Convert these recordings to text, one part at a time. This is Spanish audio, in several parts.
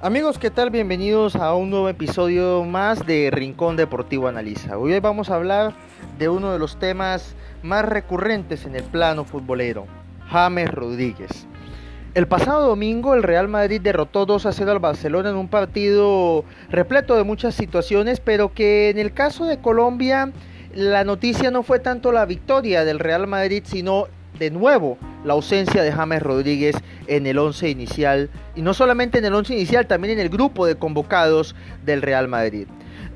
Amigos, ¿qué tal? Bienvenidos a un nuevo episodio más de Rincón Deportivo Analiza. Hoy vamos a hablar de uno de los temas más recurrentes en el plano futbolero, James Rodríguez. El pasado domingo el Real Madrid derrotó 2 a 0 al Barcelona en un partido repleto de muchas situaciones, pero que en el caso de Colombia la noticia no fue tanto la victoria del Real Madrid, sino de nuevo la ausencia de James Rodríguez en el once inicial y no solamente en el once inicial, también en el grupo de convocados del Real Madrid.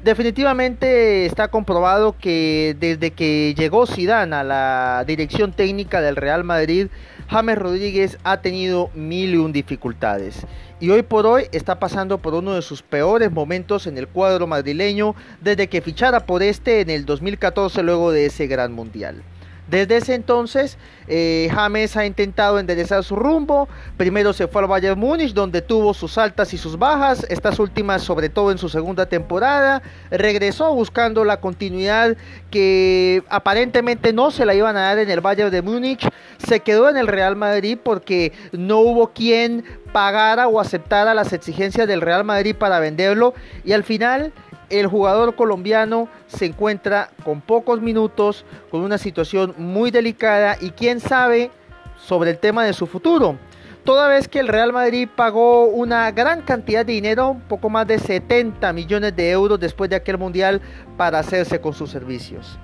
Definitivamente está comprobado que desde que llegó Zidane a la dirección técnica del Real Madrid, James Rodríguez ha tenido mil y un dificultades y hoy por hoy está pasando por uno de sus peores momentos en el cuadro madrileño desde que fichara por este en el 2014 luego de ese gran mundial. Desde ese entonces, eh, James ha intentado enderezar su rumbo. Primero se fue al Bayern Múnich, donde tuvo sus altas y sus bajas, estas últimas sobre todo en su segunda temporada. Regresó buscando la continuidad que aparentemente no se la iban a dar en el Bayern de Múnich. Se quedó en el Real Madrid porque no hubo quien pagara o aceptara las exigencias del Real Madrid para venderlo. Y al final el jugador colombiano se encuentra con pocos minutos, con una situación muy delicada y quién sabe sobre el tema de su futuro. Toda vez que el Real Madrid pagó una gran cantidad de dinero, poco más de 70 millones de euros después de aquel mundial para hacerse con sus servicios.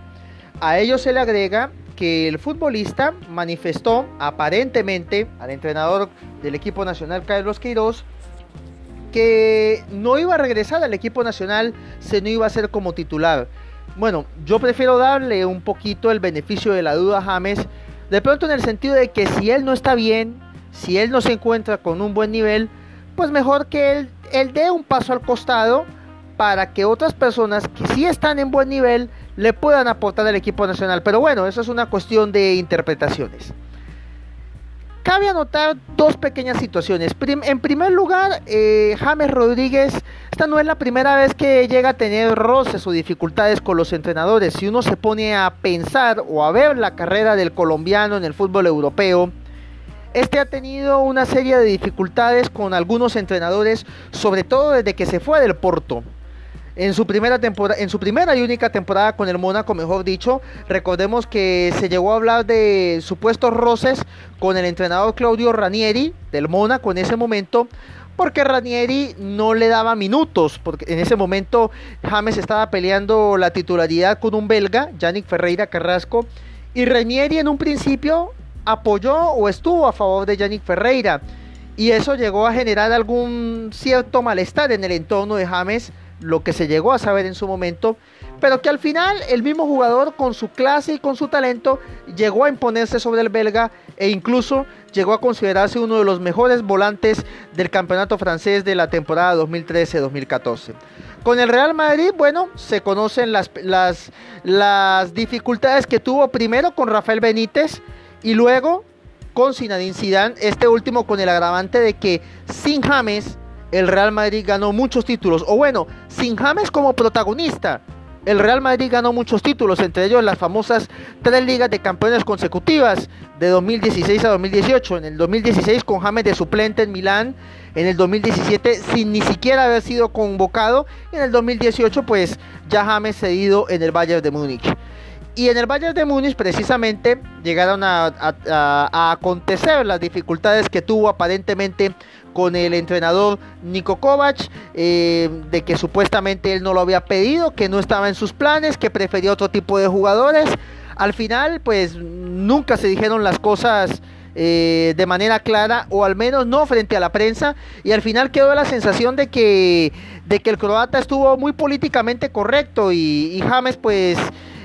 A ello se le agrega que el futbolista manifestó aparentemente al entrenador del equipo nacional Carlos Queiroz que no iba a regresar al equipo nacional, se no iba a ser como titular. Bueno, yo prefiero darle un poquito el beneficio de la duda a James, de pronto en el sentido de que si él no está bien, si él no se encuentra con un buen nivel, pues mejor que él, él dé un paso al costado para que otras personas que sí están en buen nivel le puedan aportar al equipo nacional. Pero bueno, eso es una cuestión de interpretaciones. Cabe anotar dos pequeñas situaciones. en primer lugar, eh, James Rodríguez, esta no es la primera vez que llega a tener roces o dificultades con los entrenadores. Si uno se pone a pensar o a ver la carrera del colombiano en el fútbol europeo, este ha tenido una serie de dificultades con algunos entrenadores, sobre todo desde que se fue del Porto en su primera temporada, en su primera y única temporada con el Mónaco, mejor dicho, recordemos que se llegó a hablar de supuestos roces con el entrenador Claudio Ranieri del Mónaco en ese momento, porque Ranieri no le daba minutos, porque en ese momento James estaba peleando la titularidad con un belga, Yannick Ferreira Carrasco, y Ranieri en un principio apoyó o estuvo a favor de Yannick Ferreira, y eso llegó a generar algún cierto malestar en el entorno de James lo que se llegó a saber en su momento, pero que al final el mismo jugador con su clase y con su talento llegó a imponerse sobre el belga e incluso llegó a considerarse uno de los mejores volantes del campeonato francés de la temporada 2013-2014. Con el Real Madrid, bueno, se conocen las, las, las dificultades que tuvo primero con Rafael Benítez y luego con Zinedine Zidane, este último con el agravante de que sin James el Real Madrid ganó muchos títulos. O bueno, sin James como protagonista, el Real Madrid ganó muchos títulos, entre ellos las famosas tres ligas de campeones consecutivas de 2016 a 2018. En el 2016 con James de suplente en Milán, en el 2017 sin ni siquiera haber sido convocado, y en el 2018 pues ya James cedido en el Bayern de Múnich. Y en el Bayern de Múnich precisamente llegaron a, acontecer las dificultades que tuvo aparentemente con el entrenador Niko Kovac, eh, de que supuestamente él no lo había pedido, que no estaba en sus planes, que prefería otro tipo de jugadores. Al final, pues nunca se dijeron las cosas eh, de manera clara, o al menos no frente a la prensa, y al final quedó la sensación de que, de que el croata estuvo muy políticamente correcto y, y James pues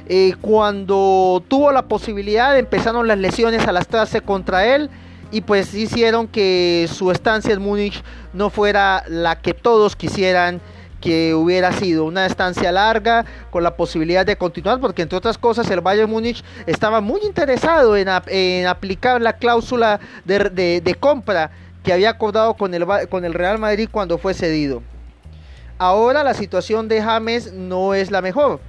eh, cuando tuvo la posibilidad empezaron las lesiones a lastrarse contra él y pues hicieron que su estancia en Múnich no fuera la que todos quisieran que hubiera sido una estancia larga con la posibilidad de continuar porque entre otras cosas el Bayern Múnich estaba muy interesado en, aplicar la cláusula de, compra que había acordado con el, con el Real Madrid cuando fue cedido. Ahora la situación de James no es la mejor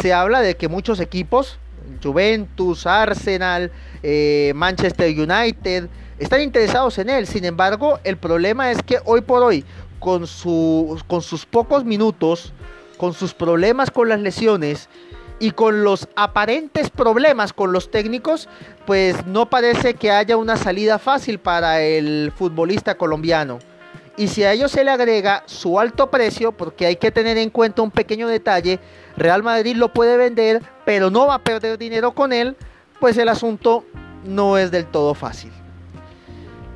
se habla de que muchos equipos, Juventus, Arsenal, eh, Manchester United, están interesados en él. Sin embargo, el problema es que hoy por hoy, con, su, con sus pocos minutos, con sus problemas con las lesiones y con los aparentes problemas con los técnicos, pues no parece que haya una salida fácil para el futbolista colombiano. Y si a ello se le agrega su alto precio, porque hay que tener en cuenta un pequeño detalle, Real Madrid lo puede vender, pero no va a perder dinero con él, pues el asunto no es del todo fácil.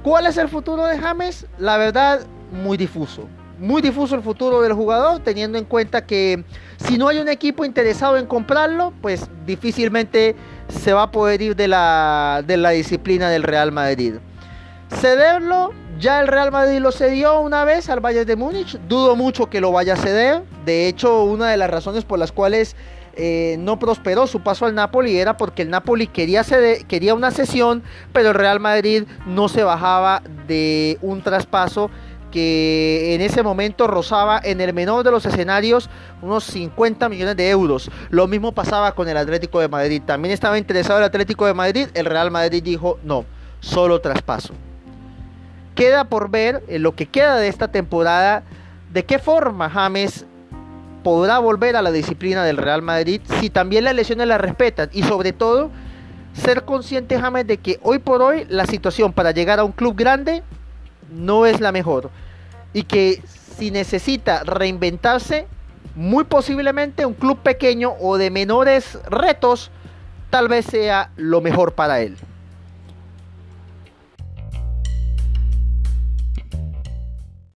¿Cuál es el futuro de James? La verdad, muy difuso. Muy difuso el futuro del jugador, teniendo en cuenta que si no hay un equipo interesado en comprarlo, pues difícilmente se va a poder ir de la, de la disciplina del Real Madrid. Cederlo, ya el Real Madrid lo cedió una vez al Bayern de Múnich. Dudo mucho que lo vaya a ceder. De hecho, una de las razones por las cuales eh, no prosperó su paso al Napoli era porque el Napoli quería, quería una sesión, pero el Real Madrid no se bajaba de un traspaso que en ese momento rozaba en el menor de los escenarios unos 50 millones de euros. Lo mismo pasaba con el Atlético de Madrid. También estaba interesado el Atlético de Madrid. El Real Madrid dijo no, solo traspaso. Queda por ver en lo que queda de esta temporada de qué forma James podrá volver a la disciplina del Real Madrid si también las lesiones la respetan y sobre todo ser consciente James de que hoy por hoy la situación para llegar a un club grande no es la mejor y que si necesita reinventarse muy posiblemente un club pequeño o de menores retos tal vez sea lo mejor para él.